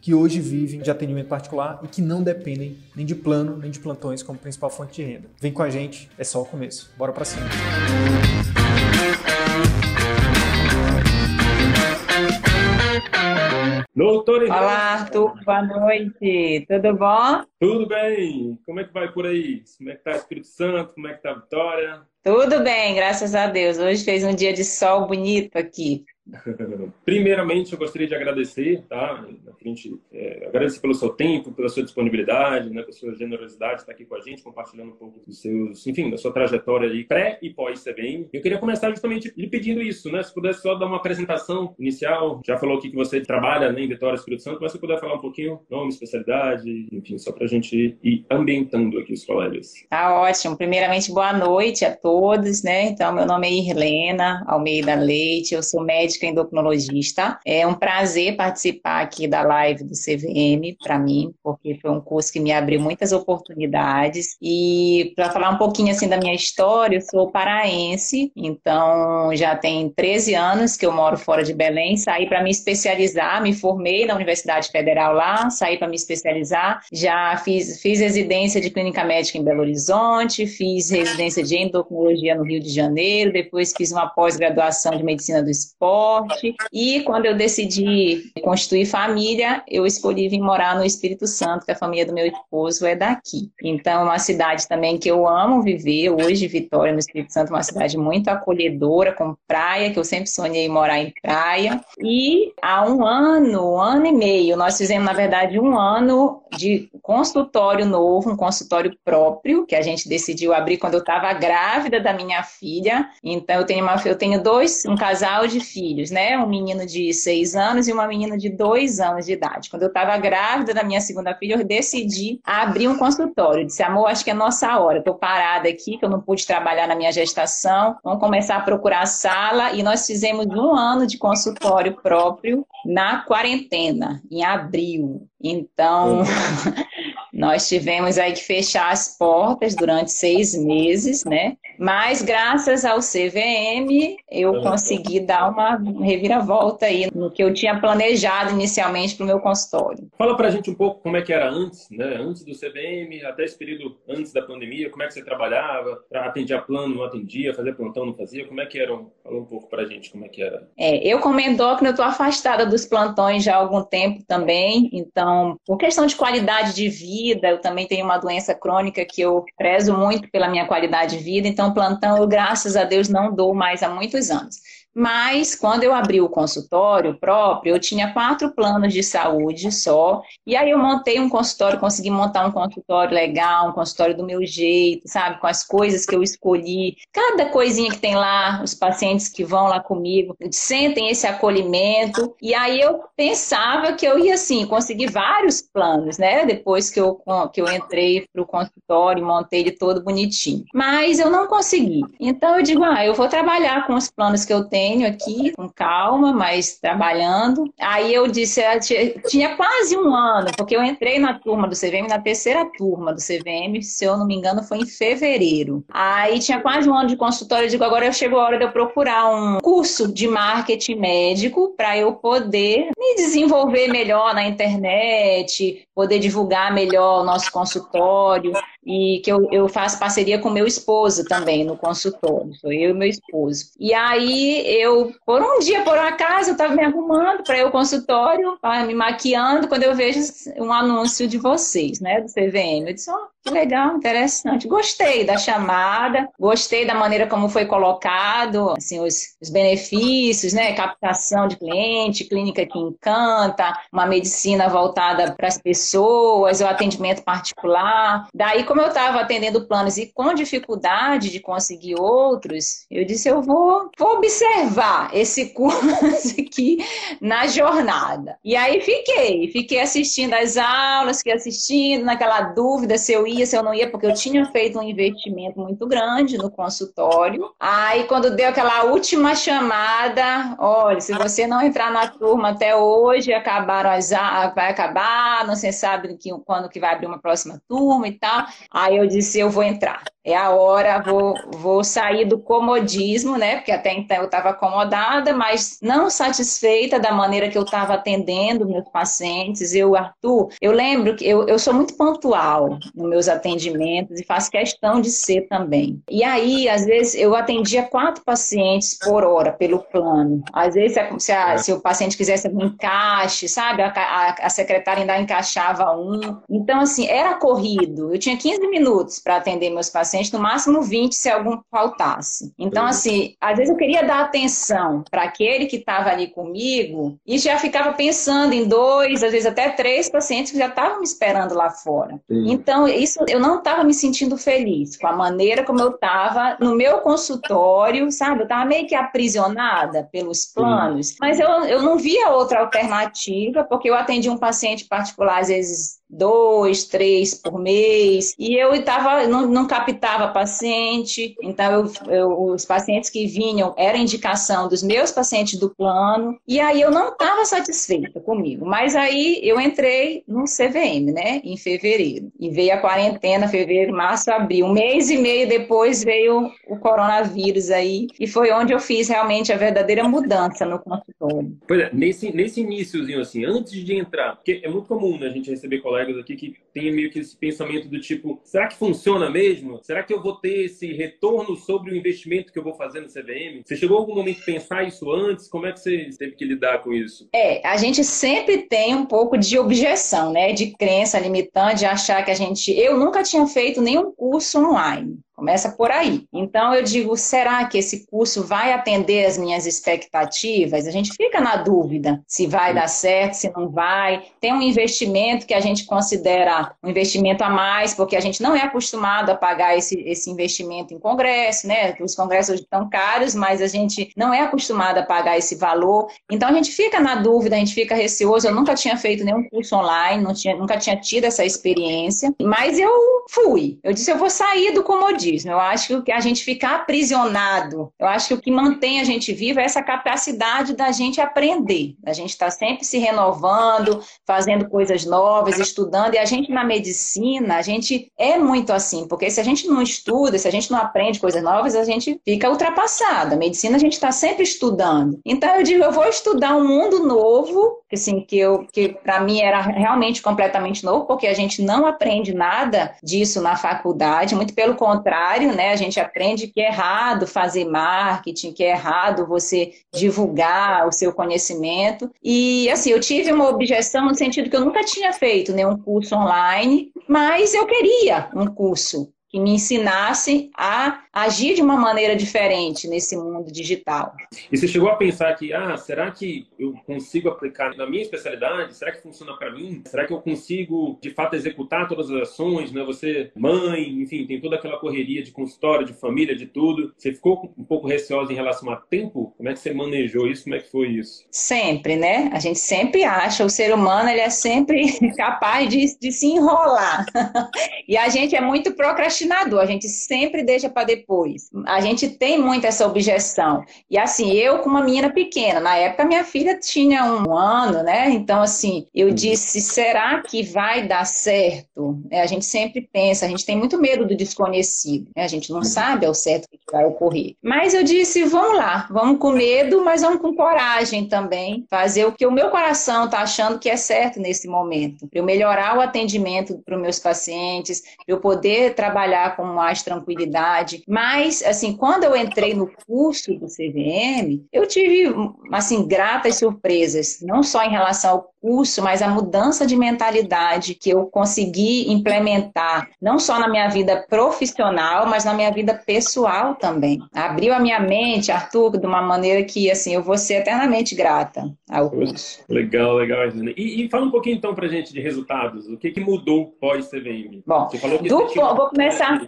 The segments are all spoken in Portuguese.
que hoje vivem de atendimento particular e que não dependem nem de plano nem de plantões como principal fonte de renda. Vem com a gente, é só o começo. Bora para cima. Doutor Olá, Arthur, boa noite. Tudo bom? Tudo bem? Como é que vai por aí? Como é que tá o Espírito Santo? Como é que tá a Vitória? Tudo bem, graças a Deus. Hoje fez um dia de sol bonito aqui. Primeiramente, eu gostaria de agradecer, tá? Na frente, é, agradecer pelo seu tempo, pela sua disponibilidade, né, pela sua generosidade de estar aqui com a gente, compartilhando um pouco dos seus, enfim, da sua trajetória aí pré e pós CVM. Eu queria começar justamente lhe pedindo isso, né? Se pudesse só dar uma apresentação inicial, já falou aqui que você trabalha né, em Vitória Espírito Santo, mas se puder falar um pouquinho, nome, especialidade, enfim, só para a gente ir ambientando aqui os colegas. Tá ótimo. Primeiramente, boa noite a todos, né? Então, meu nome é Irlena Almeida Leite, eu sou médica médica endocrinologista. É um prazer participar aqui da live do CVM para mim, porque foi um curso que me abriu muitas oportunidades. E para falar um pouquinho assim da minha história, eu sou paraense, então já tem 13 anos que eu moro fora de Belém, saí para me especializar, me formei na Universidade Federal lá, saí para me especializar, já fiz, fiz residência de clínica médica em Belo Horizonte, fiz residência de endocrinologia no Rio de Janeiro, depois fiz uma pós-graduação de medicina do esporte, forte. E quando eu decidi constituir família, eu escolhi vir morar no Espírito Santo, que a família do meu esposo é daqui. Então, uma cidade também que eu amo viver. Hoje, Vitória, no Espírito Santo, uma cidade muito acolhedora, com praia, que eu sempre sonhei morar em praia. E há um ano, um ano e meio, nós fizemos, na verdade, um ano de consultório novo, um consultório próprio, que a gente decidiu abrir quando eu estava grávida da minha filha. Então, eu tenho, uma, eu tenho dois, um casal de filhos filhos, né? Um menino de seis anos e uma menina de dois anos de idade. Quando eu estava grávida da minha segunda filha, eu decidi abrir um consultório. Eu disse, amor, acho que é nossa hora. Estou parada aqui, que eu não pude trabalhar na minha gestação. Vamos começar a procurar sala. E nós fizemos um ano de consultório próprio na quarentena, em abril. Então, nós tivemos aí que fechar as portas durante seis meses, né? Mas graças ao CVM, eu consegui dar uma reviravolta aí no que eu tinha planejado inicialmente para o meu consultório. Fala para a gente um pouco como é que era antes, né? Antes do CVM, até esse período antes da pandemia, como é que você trabalhava? Atendia plano, não atendia? Fazia plantão, não fazia? Como é que era? Fala um pouco para a gente como é que era. É, eu como endócrino, eu estou afastada dos plantões já há algum tempo também, então, por questão de qualidade de vida, eu também tenho uma doença crônica que eu prezo muito pela minha qualidade de vida, então plantão graças a Deus, não dou mais há muitos anos. Mas quando eu abri o consultório próprio, eu tinha quatro planos de saúde só. E aí eu montei um consultório, consegui montar um consultório legal, um consultório do meu jeito, sabe? Com as coisas que eu escolhi. Cada coisinha que tem lá, os pacientes que vão lá comigo sentem esse acolhimento. E aí eu pensava que eu ia, assim, conseguir vários planos, né? Depois que eu, que eu entrei para o consultório, montei ele todo bonitinho. Mas eu não consegui. Então eu digo, ah, eu vou trabalhar com os planos que eu tenho tenho aqui, com calma, mas trabalhando. Aí eu disse, tinha quase um ano, porque eu entrei na turma do CVM, na terceira turma do CVM, se eu não me engano, foi em fevereiro. Aí tinha quase um ano de consultório, eu digo, agora chegou a hora de eu procurar um curso de marketing médico para eu poder me desenvolver melhor na internet, poder divulgar melhor o nosso consultório e que eu, eu faço parceria com meu esposo também no consultório, sou eu e meu esposo. E aí eu, por um dia, por um acaso, eu estava me arrumando para ir ao consultório, me maquiando, quando eu vejo um anúncio de vocês, né, do CVM. Eu disse, ó, oh, que legal, interessante. Gostei da chamada, gostei da maneira como foi colocado, assim, os, os benefícios, né? Captação de cliente, clínica que encanta, uma medicina voltada para as pessoas, o atendimento particular. Daí, como eu estava atendendo planos e com dificuldade de conseguir outros, eu disse, eu vou, vou observar esse curso aqui na jornada. E aí fiquei, fiquei assistindo as aulas, fiquei assistindo naquela dúvida se eu ia, se eu não ia, porque eu tinha feito um investimento muito grande no consultório. Aí, quando deu aquela última chamada, olha, se você não entrar na turma até hoje, acabaram as vai acabar, não se sabe quando que vai abrir uma próxima turma e tal. Aí eu disse, eu vou entrar. É a hora, vou, vou sair do comodismo, né? Porque até então eu estava acomodada, mas não satisfeita da maneira que eu estava atendendo meus pacientes. Eu, Arthur, eu lembro que eu, eu sou muito pontual nos meus atendimentos e faço questão de ser também. E aí, às vezes, eu atendia quatro pacientes por hora pelo plano. Às vezes, se, a, se o paciente quisesse um encaixe, sabe? A, a, a secretária ainda encaixava um. Então, assim, era corrido. Eu tinha 15 minutos para atender meus pacientes, no máximo 20 se algum faltasse. Então, assim, às vezes eu queria dar atenção para aquele que estava ali comigo e já ficava pensando em dois, às vezes até três pacientes que já estavam me esperando lá fora. Sim. Então, isso eu não estava me sentindo feliz com a maneira como eu estava no meu consultório, sabe? Eu estava meio que aprisionada pelos planos, Sim. mas eu, eu não via outra alternativa, porque eu atendi um paciente particular, às vezes dois, três por mês, e eu tava, não, não captava paciente, então eu, eu, os pacientes que vinham era indicação dos meus pacientes do plano, e aí eu não estava satisfeita comigo, mas aí eu entrei no CVM, né, em fevereiro, e veio a quarentena, fevereiro, março, abril, um mês e meio depois veio o coronavírus aí, e foi onde eu fiz realmente a verdadeira mudança no consultório. Pois é, nesse, nesse iníciozinho assim, antes de entrar, porque é muito comum né, a gente receber colegas colegas aqui que tem meio que esse pensamento do tipo: será que funciona mesmo? Será que eu vou ter esse retorno sobre o investimento que eu vou fazer no CVM? Você chegou a algum momento a pensar isso antes? Como é que você teve que lidar com isso? É, a gente sempre tem um pouco de objeção, né? De crença limitante, de achar que a gente. Eu nunca tinha feito nenhum curso online. Começa por aí. Então eu digo, será que esse curso vai atender as minhas expectativas? A gente fica na dúvida se vai dar certo, se não vai. Tem um investimento que a gente considera um investimento a mais, porque a gente não é acostumado a pagar esse, esse investimento em congresso, né? Os congressos estão caros, mas a gente não é acostumado a pagar esse valor. Então a gente fica na dúvida, a gente fica receoso. Eu nunca tinha feito nenhum curso online, tinha, nunca tinha tido essa experiência, mas eu fui. Eu disse, eu vou sair do comodismo eu acho que a gente ficar aprisionado, eu acho que o que mantém a gente vivo é essa capacidade da gente aprender, a gente está sempre se renovando, fazendo coisas novas, estudando, e a gente na medicina, a gente é muito assim, porque se a gente não estuda, se a gente não aprende coisas novas, a gente fica ultrapassado. A medicina a gente está sempre estudando. Então eu digo, eu vou estudar um mundo novo, assim, que eu que para mim era realmente completamente novo, porque a gente não aprende nada disso na faculdade, muito pelo contrário, né? A gente aprende que é errado fazer marketing, que é errado você divulgar o seu conhecimento. E assim, eu tive uma objeção no sentido que eu nunca tinha feito nenhum curso online, mas eu queria um curso que me ensinasse a agir de uma maneira diferente nesse mundo digital. E você chegou a pensar que, ah, será que eu consigo aplicar na minha especialidade? Será que funciona para mim? Será que eu consigo, de fato, executar todas as ações? Né? Você, mãe, enfim, tem toda aquela correria de consultório, de família, de tudo. Você ficou um pouco receosa em relação a tempo? Como é que você manejou isso? Como é que foi isso? Sempre, né? A gente sempre acha, o ser humano, ele é sempre capaz de, de se enrolar. e a gente é muito procrastinador procrastinador, a gente sempre deixa para depois. A gente tem muito essa objeção. E assim, eu com uma menina pequena, na época minha filha tinha um ano, né? Então, assim, eu uhum. disse: será que vai dar certo? É, a gente sempre pensa, a gente tem muito medo do desconhecido, né? a gente não uhum. sabe ao certo o que vai ocorrer. Mas eu disse, vamos lá, vamos com medo, mas vamos com coragem também, fazer o que o meu coração está achando que é certo nesse momento, para eu melhorar o atendimento para os meus pacientes, para eu poder trabalhar com mais tranquilidade. Mas, assim, quando eu entrei no curso do CVM, eu tive, assim, gratas surpresas, não só em relação ao curso, mas a mudança de mentalidade que eu consegui implementar, não só na minha vida profissional, mas na minha vida pessoal também. Abriu a minha mente, Arthur, de uma maneira que, assim, eu vou ser eternamente grata ao curso. Legal, legal, e, e fala um pouquinho, então, pra gente de resultados. O que, que mudou pós-CVM? Bom, Você falou que do, vou começar...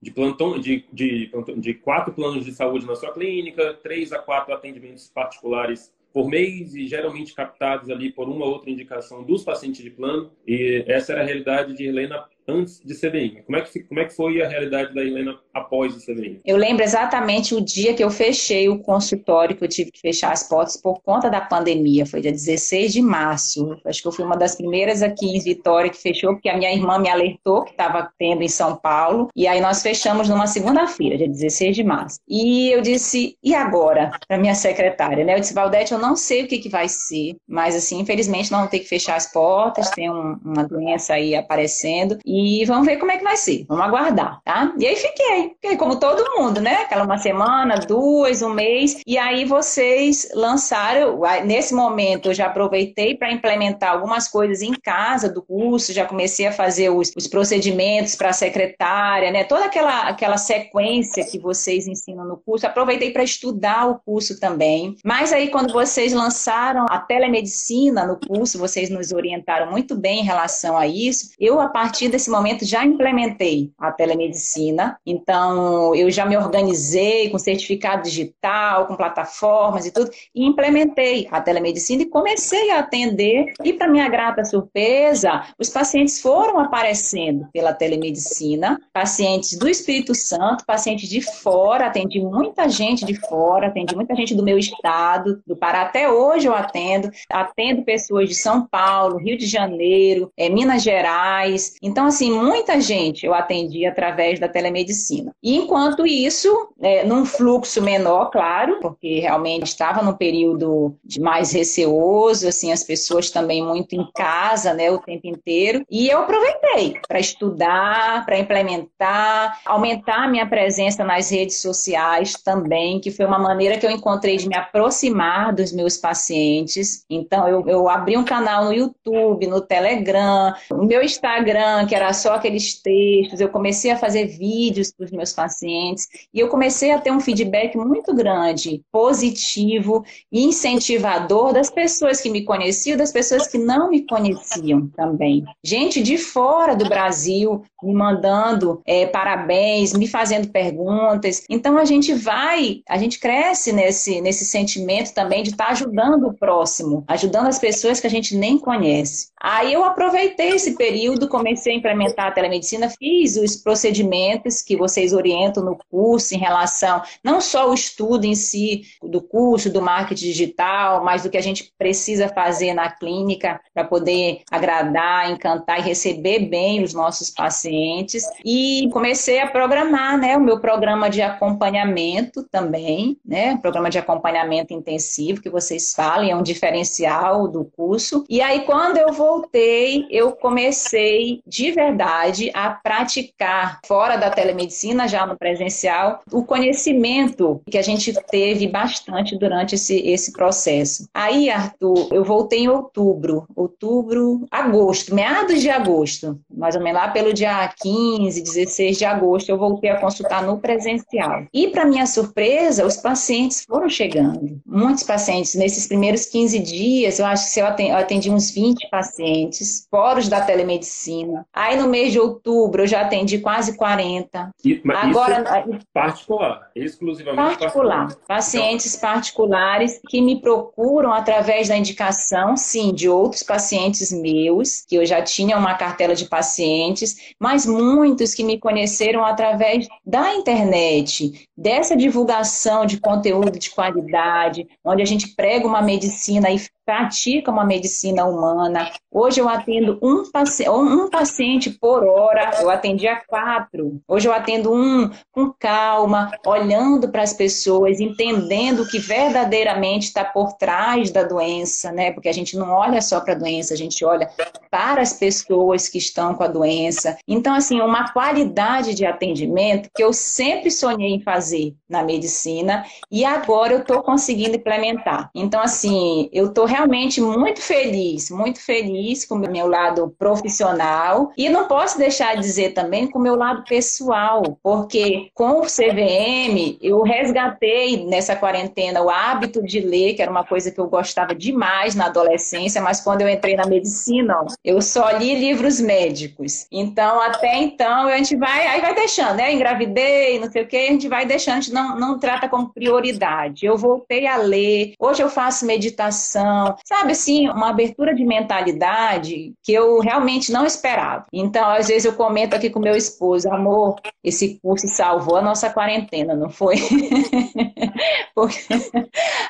De, plantão, de, de, de quatro planos de saúde na sua clínica, três a quatro atendimentos particulares por mês e geralmente captados ali por uma ou outra indicação dos pacientes de plano. E essa era a realidade de Helena antes de CVM. Como é que, como é que foi a realidade da Helena após o CVM? Eu lembro exatamente o dia que eu fechei o consultório, que eu tive que fechar as portas por conta da pandemia. Foi dia 16 de março. Acho que eu fui uma das primeiras aqui em Vitória que fechou, porque a minha irmã me alertou que estava tendo em São Paulo. E aí nós fechamos numa segunda-feira, dia 16 de março. E eu disse, e agora? Para minha secretária, né? Eu disse, Valdete, eu não sei o que, que vai ser, mas assim, infelizmente nós vamos ter que fechar as portas, tem um, uma doença aí aparecendo. E vamos ver como é que vai ser. Vamos aguardar, tá? E aí fiquei, fiquei como todo mundo, né? Aquela uma semana, duas, um mês. E aí vocês lançaram, nesse momento eu já aproveitei para implementar algumas coisas em casa do curso, já comecei a fazer os, os procedimentos para a secretária, né? Toda aquela, aquela sequência que vocês ensinam no curso, aproveitei para estudar o curso também. Mas aí quando vocês lançaram a telemedicina no curso, vocês nos orientaram muito bem em relação a isso. Eu, a partir desse nesse momento já implementei a telemedicina, então eu já me organizei com certificado digital, com plataformas e tudo, e implementei a telemedicina e comecei a atender. E para minha grata surpresa, os pacientes foram aparecendo pela telemedicina, pacientes do Espírito Santo, pacientes de fora, atendi muita gente de fora, atendi muita gente do meu estado, do Pará até hoje eu atendo, atendo pessoas de São Paulo, Rio de Janeiro, é, Minas Gerais. Então, assim, muita gente eu atendi através da telemedicina. E enquanto isso, é, num fluxo menor, claro, porque realmente estava num período de mais receoso, assim, as pessoas também muito em casa, né, o tempo inteiro. E eu aproveitei para estudar, para implementar, aumentar a minha presença nas redes sociais também, que foi uma maneira que eu encontrei de me aproximar dos meus pacientes. Então, eu, eu abri um canal no YouTube, no Telegram, no meu Instagram, que era só aqueles textos, eu comecei a fazer vídeos para os meus pacientes e eu comecei a ter um feedback muito grande, positivo e incentivador das pessoas que me conheciam, das pessoas que não me conheciam também. Gente de fora do Brasil me mandando é, parabéns, me fazendo perguntas. Então a gente vai, a gente cresce nesse, nesse sentimento também de estar tá ajudando o próximo, ajudando as pessoas que a gente nem conhece. Aí eu aproveitei esse período, comecei a implementar a telemedicina, fiz os procedimentos que vocês orientam no curso em relação não só o estudo em si do curso, do marketing digital, mas do que a gente precisa fazer na clínica para poder agradar, encantar e receber bem os nossos pacientes. E comecei a programar né, o meu programa de acompanhamento também, né? Programa de acompanhamento intensivo que vocês falam, é um diferencial do curso. E aí, quando eu voltei, eu comecei de verdade verdade, a praticar fora da telemedicina, já no presencial, o conhecimento que a gente teve bastante durante esse, esse processo. Aí, Arthur, eu voltei em outubro, outubro, agosto, meados de agosto, mais ou menos lá pelo dia 15, 16 de agosto, eu voltei a consultar no presencial. E, para minha surpresa, os pacientes foram chegando. Muitos pacientes, nesses primeiros 15 dias, eu acho que eu atendi, eu atendi uns 20 pacientes, fora da telemedicina. Aí Aí no mês de outubro eu já atendi quase 40. E, Agora, é particular, exclusivamente particular. particular. Pacientes então... particulares que me procuram através da indicação, sim, de outros pacientes meus, que eu já tinha uma cartela de pacientes, mas muitos que me conheceram através da internet, dessa divulgação de conteúdo de qualidade, onde a gente prega uma medicina praticam a medicina humana. Hoje eu atendo um, paci um paciente por hora, eu atendia quatro. Hoje eu atendo um com calma, olhando para as pessoas, entendendo o que verdadeiramente está por trás da doença, né? Porque a gente não olha só para a doença, a gente olha para as pessoas que estão com a doença. Então, assim, uma qualidade de atendimento que eu sempre sonhei em fazer na medicina e agora eu estou conseguindo implementar. Então, assim, eu estou realmente muito feliz, muito feliz com o meu lado profissional e não posso deixar de dizer também com o meu lado pessoal, porque com o CVM eu resgatei nessa quarentena o hábito de ler, que era uma coisa que eu gostava demais na adolescência, mas quando eu entrei na medicina, eu só li livros médicos. Então, até então, a gente vai, aí vai deixando, né? Engravidei, não sei o que, a gente vai deixando, a gente não, não trata como prioridade. Eu voltei a ler, hoje eu faço meditação, sabe assim, uma abertura de mentalidade que eu realmente não esperava. Então, às vezes eu comento aqui com meu esposo, amor, esse curso salvou a nossa quarentena, não foi? Porque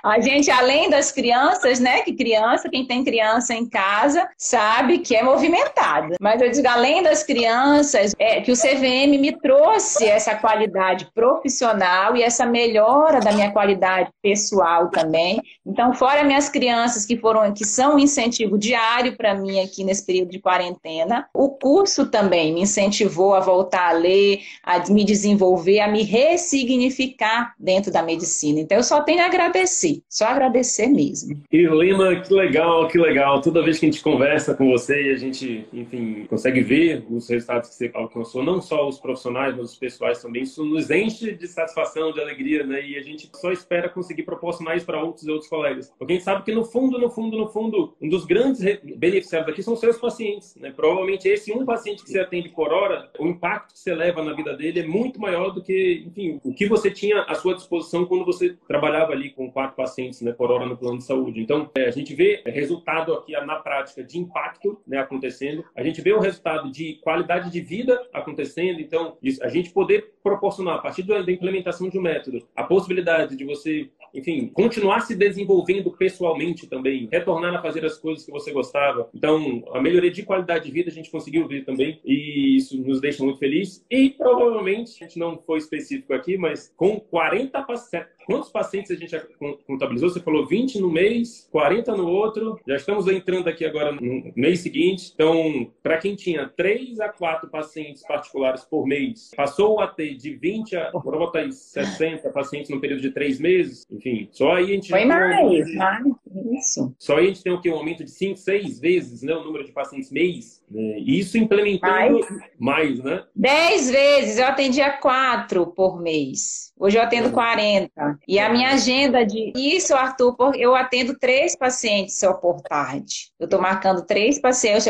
a gente, além das crianças, né, que criança, quem tem criança em casa, sabe que é movimentada. Mas eu digo, além das crianças, é que o CVM me trouxe essa qualidade profissional e essa melhora da minha qualidade pessoal também. Então, fora minhas crianças que foram, que são um incentivo diário para mim aqui nesse período de quarentena, o curso também me incentivou a voltar a ler, a me desenvolver, a me ressignificar dentro da medicina. Então, eu só tenho a agradecer, só agradecer mesmo. Irlina, que legal, que legal. Toda vez que a gente conversa com você e a gente, enfim, consegue ver os resultados que você alcançou, não só os profissionais, mas os pessoais também, isso nos enche de satisfação, de alegria, né? E a gente só espera conseguir proporcionar isso para outros e outros colegas. Porque a gente sabe que no fundo, no fundo, no fundo, um dos grandes beneficiários aqui são os seus pacientes, né? Provavelmente esse um paciente que você atende por hora, o impacto que você leva na vida dele é muito maior do que, enfim, o que você tinha à sua disposição quando você trabalhava ali com quatro pacientes, né, por hora no plano de saúde. Então, é, a gente vê resultado aqui na prática de impacto, né, acontecendo. A gente vê o resultado de qualidade de vida acontecendo. Então, isso, a gente poder proporcionar a partir da implementação de um método a possibilidade de você enfim, continuar se desenvolvendo pessoalmente também, retornar a fazer as coisas que você gostava. Então, a melhoria de qualidade de vida a gente conseguiu ver também e isso nos deixa muito felizes. E provavelmente, a gente não foi específico aqui, mas com 40 pacientes, quantos pacientes a gente já contabilizou? Você falou 20 no mês, 40 no outro, já estamos entrando aqui agora no mês seguinte. Então, para quem tinha 3 a 4 pacientes particulares por mês, passou a ter de 20 a, botar aí, 60 pacientes no período de 3 meses, enfim, só aí a gente. Foi mais, mais, isso. Só aí a gente tem o que? Um aumento de 5, 6 vezes né, o número de pacientes mês. Né? E isso implementando mais, mais né? 10 vezes, eu atendia 4 por mês. Hoje eu atendo 40. E a minha agenda de. Isso, Arthur, eu atendo três pacientes só por tarde. Eu estou marcando três pacientes.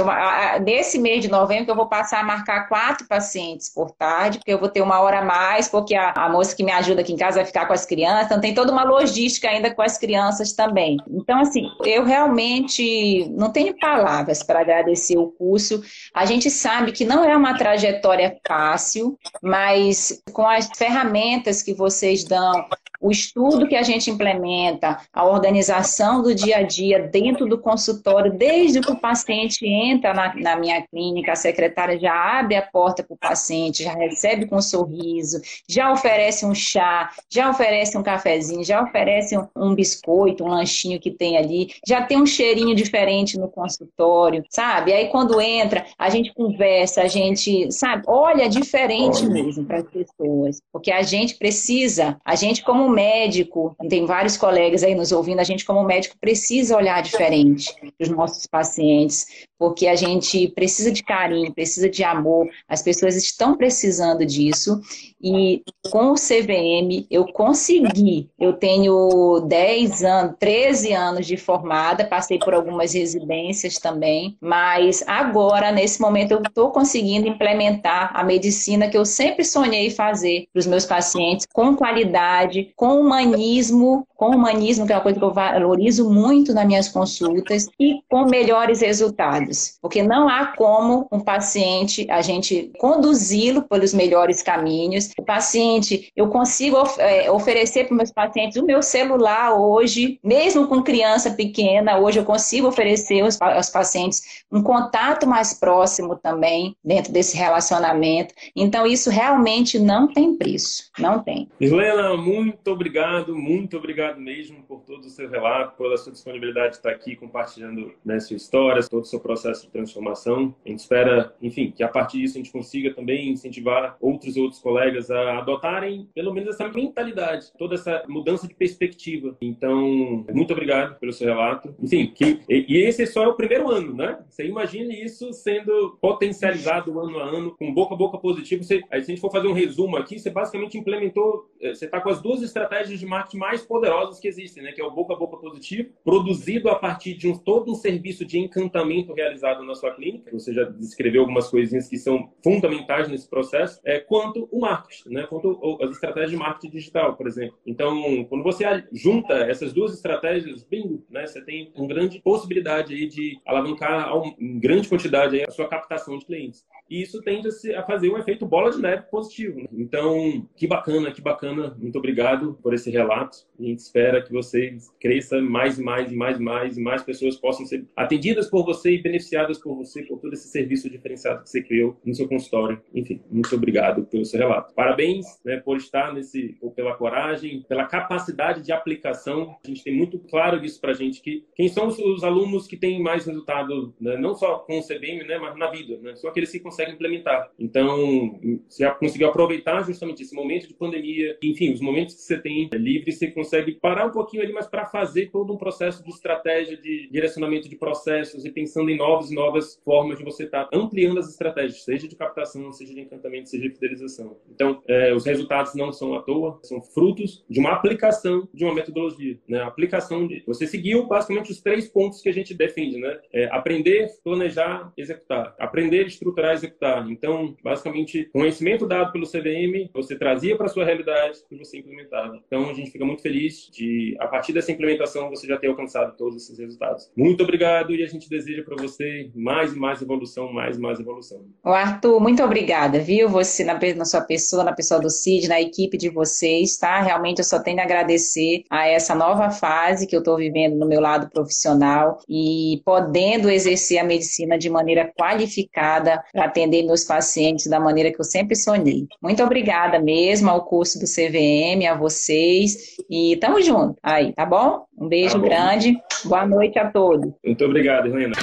nesse mês de novembro, eu vou passar a marcar quatro pacientes por tarde, porque eu vou ter uma hora a mais, porque a, a moça que me ajuda aqui em casa vai ficar com as crianças. Então, tem toda uma logística ainda com as crianças também. Então, assim, eu realmente não tenho palavras para agradecer o curso. A gente sabe que não é uma trajetória fácil, mas com as ferramentas que vocês dão, o estudo que a gente implementa, a organização do dia a dia dentro do consultório, desde que o paciente entra na, na minha clínica, a secretária já abre a porta para o paciente, já recebe com um sorriso, já oferece um chá, já oferece um cafezinho, já oferece um, um biscoito, um lanchinho que tem ali, já tem um cheirinho diferente no consultório, sabe? Aí quando entra, a gente conversa, a gente, sabe, olha diferente mesmo para as pessoas, porque a gente precisa, a gente como médico, tem vários colegas aí nos ouvindo, a gente como médico precisa olhar diferente para os nossos pacientes, porque a gente precisa de carinho, precisa de amor, as pessoas estão precisando disso, e com o CVM eu consegui, eu tenho 10 anos, 13 anos de formada, passei por algumas residências também, mas agora, nesse momento, eu estou conseguindo implementar a medicina que eu sempre sonhei fazer para os meus pacientes, com qualidade, com humanismo, com com humanismo, que é uma coisa que eu valorizo muito nas minhas consultas, e com melhores resultados. Porque não há como um paciente, a gente conduzi-lo pelos melhores caminhos. O paciente, eu consigo é, oferecer para meus pacientes o meu celular hoje, mesmo com criança pequena, hoje eu consigo oferecer aos, aos pacientes um contato mais próximo também dentro desse relacionamento. Então, isso realmente não tem preço, não tem. Helena, muito obrigado, muito obrigado mesmo por todo o seu relato, pela sua disponibilidade de estar aqui compartilhando né, sua história, todo o seu processo de transformação. A gente espera, enfim, que a partir disso a gente consiga também incentivar outros outros colegas a adotarem pelo menos essa mentalidade, toda essa mudança de perspectiva. Então, muito obrigado pelo seu relato. Enfim, que, e, esse só é o primeiro ano, né? Você imagine isso sendo potencializado ano a ano, com boca a boca positivo. Você, se a gente for fazer um resumo aqui, você basicamente implementou, eh, você está com as duas estratégias de marketing mais poderosas que existem, né? Que é o boca a boca positivo, produzido a partir de um, todo um serviço de encantamento realizado na sua clínica. Você já descreveu algumas coisinhas que são fundamentais nesse processo, é, quanto o marketing, né? Quanto as estratégias de marketing digital, por exemplo. Então, quando você junta essas duas estratégias, bingo, né? Você tem uma grande possibilidade aí de alavancar em grande quantidade aí a sua captação de clientes. E isso tende a fazer um efeito bola de neve positivo. Né? Então, que bacana, que bacana. Muito obrigado por esse relato. A gente espera que você cresça mais e mais e mais e mais e mais pessoas possam ser atendidas por você e beneficiadas por você por todo esse serviço diferenciado que você criou no seu consultório. Enfim, muito obrigado pelo seu relato. Parabéns né, por estar nesse, pela coragem, pela capacidade de aplicação. A gente tem muito claro isso para a gente que quem são os, alunos que têm mais resultado, né, não só com o CBM, né, mas na vida, né, são aqueles que conseguem implementar. Então, você conseguiu aproveitar justamente esse momento de pandemia, enfim, os momentos que você tem livre, você consegue parar um pouquinho ali, mas para fazer todo um processo de estratégia, de direcionamento de processos e pensando em novas e novas formas de você estar tá ampliando as estratégias, seja de captação, seja de encantamento, seja de fidelização. Então, é, os resultados não são à toa, são frutos de uma aplicação de uma metodologia, né? A aplicação de você seguiu basicamente os três pontos que a gente defende, né? É aprender, planejar, executar. Aprender, estruturar, executar. Então, basicamente, conhecimento dado pelo CVM, você trazia para sua realidade e você implementava. Então, a gente fica muito feliz de, a partir dessa implementação, você já ter alcançado todos esses resultados. Muito obrigado e a gente deseja para você mais e mais evolução, mais e mais evolução. O Arthur, muito obrigada, viu? Você, na, na sua pessoa, na pessoa do CID, na equipe de vocês, tá? Realmente eu só tenho a agradecer a essa nova fase que eu estou vivendo no meu lado profissional e podendo exercer a medicina de maneira qualificada para atender meus pacientes da maneira que eu sempre sonhei. Muito obrigada mesmo ao curso do CVM, a vocês e tamo junto aí, tá bom? Um beijo tá bom. grande, boa noite a todos. Muito obrigado, Helena.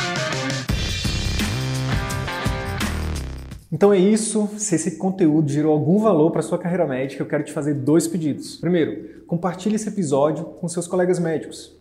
Então é isso. Se esse conteúdo gerou algum valor para sua carreira médica, eu quero te fazer dois pedidos. Primeiro, compartilhe esse episódio com seus colegas médicos,